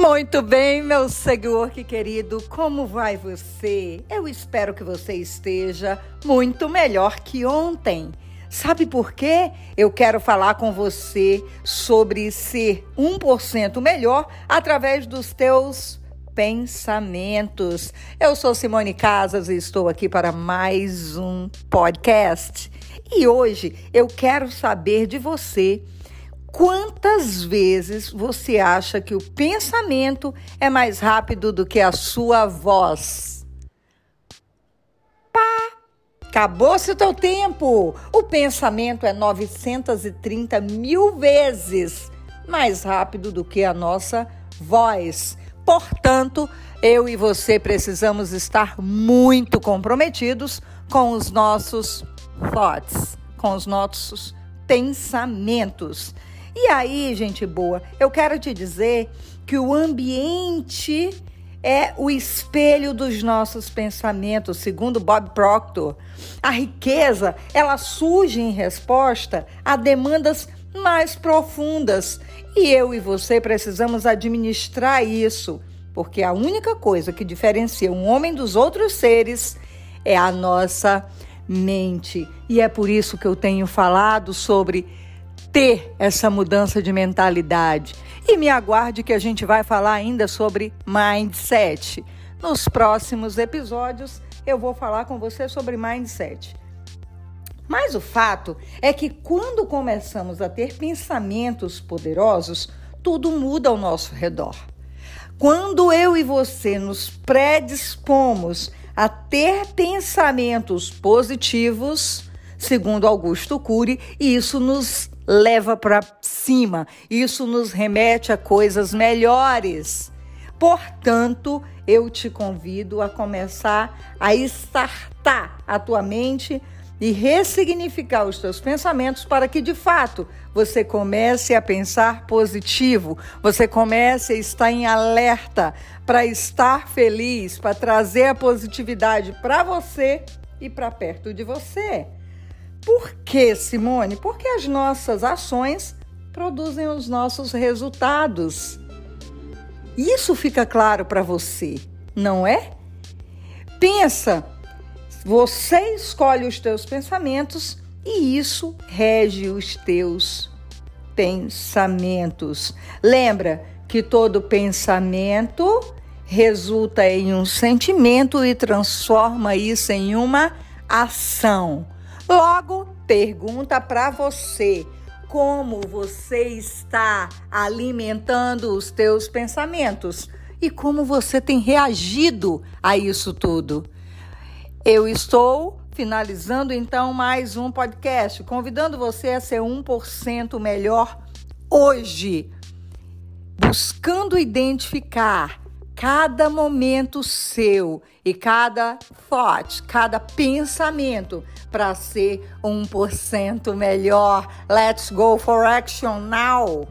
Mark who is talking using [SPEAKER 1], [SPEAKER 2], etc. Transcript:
[SPEAKER 1] Muito bem, meu seguidor que querido, como vai você? Eu espero que você esteja muito melhor que ontem. Sabe por quê? Eu quero falar com você sobre ser 1% melhor através dos teus pensamentos. Eu sou Simone Casas e estou aqui para mais um podcast. E hoje eu quero saber de você Quantas vezes você acha que o pensamento é mais rápido do que a sua voz? Pá! Acabou-se o teu tempo! O pensamento é 930 mil vezes mais rápido do que a nossa voz. Portanto, eu e você precisamos estar muito comprometidos com os nossos thoughts, com os nossos pensamentos. E aí, gente boa, eu quero te dizer que o ambiente é o espelho dos nossos pensamentos, segundo Bob Proctor. A riqueza, ela surge em resposta a demandas mais profundas, e eu e você precisamos administrar isso, porque a única coisa que diferencia um homem dos outros seres é a nossa mente. E é por isso que eu tenho falado sobre ter essa mudança de mentalidade. E me aguarde que a gente vai falar ainda sobre mindset. Nos próximos episódios eu vou falar com você sobre mindset. Mas o fato é que quando começamos a ter pensamentos poderosos, tudo muda ao nosso redor. Quando eu e você nos predispomos a ter pensamentos positivos, segundo Augusto Cury, isso nos leva para cima. Isso nos remete a coisas melhores. Portanto, eu te convido a começar a estartar a tua mente e ressignificar os teus pensamentos para que de fato você comece a pensar positivo, você comece a estar em alerta para estar feliz, para trazer a positividade para você e para perto de você. Por que, Simone? Porque as nossas ações produzem os nossos resultados. Isso fica claro para você, não é? Pensa, você escolhe os teus pensamentos e isso rege os teus pensamentos. Lembra que todo pensamento resulta em um sentimento e transforma isso em uma ação. Logo, pergunta para você: como você está alimentando os teus pensamentos e como você tem reagido a isso tudo? Eu estou finalizando então mais um podcast, convidando você a ser 1% melhor hoje, buscando identificar cada momento seu e cada thought, cada pensamento para ser 1% melhor. Let's go for action now!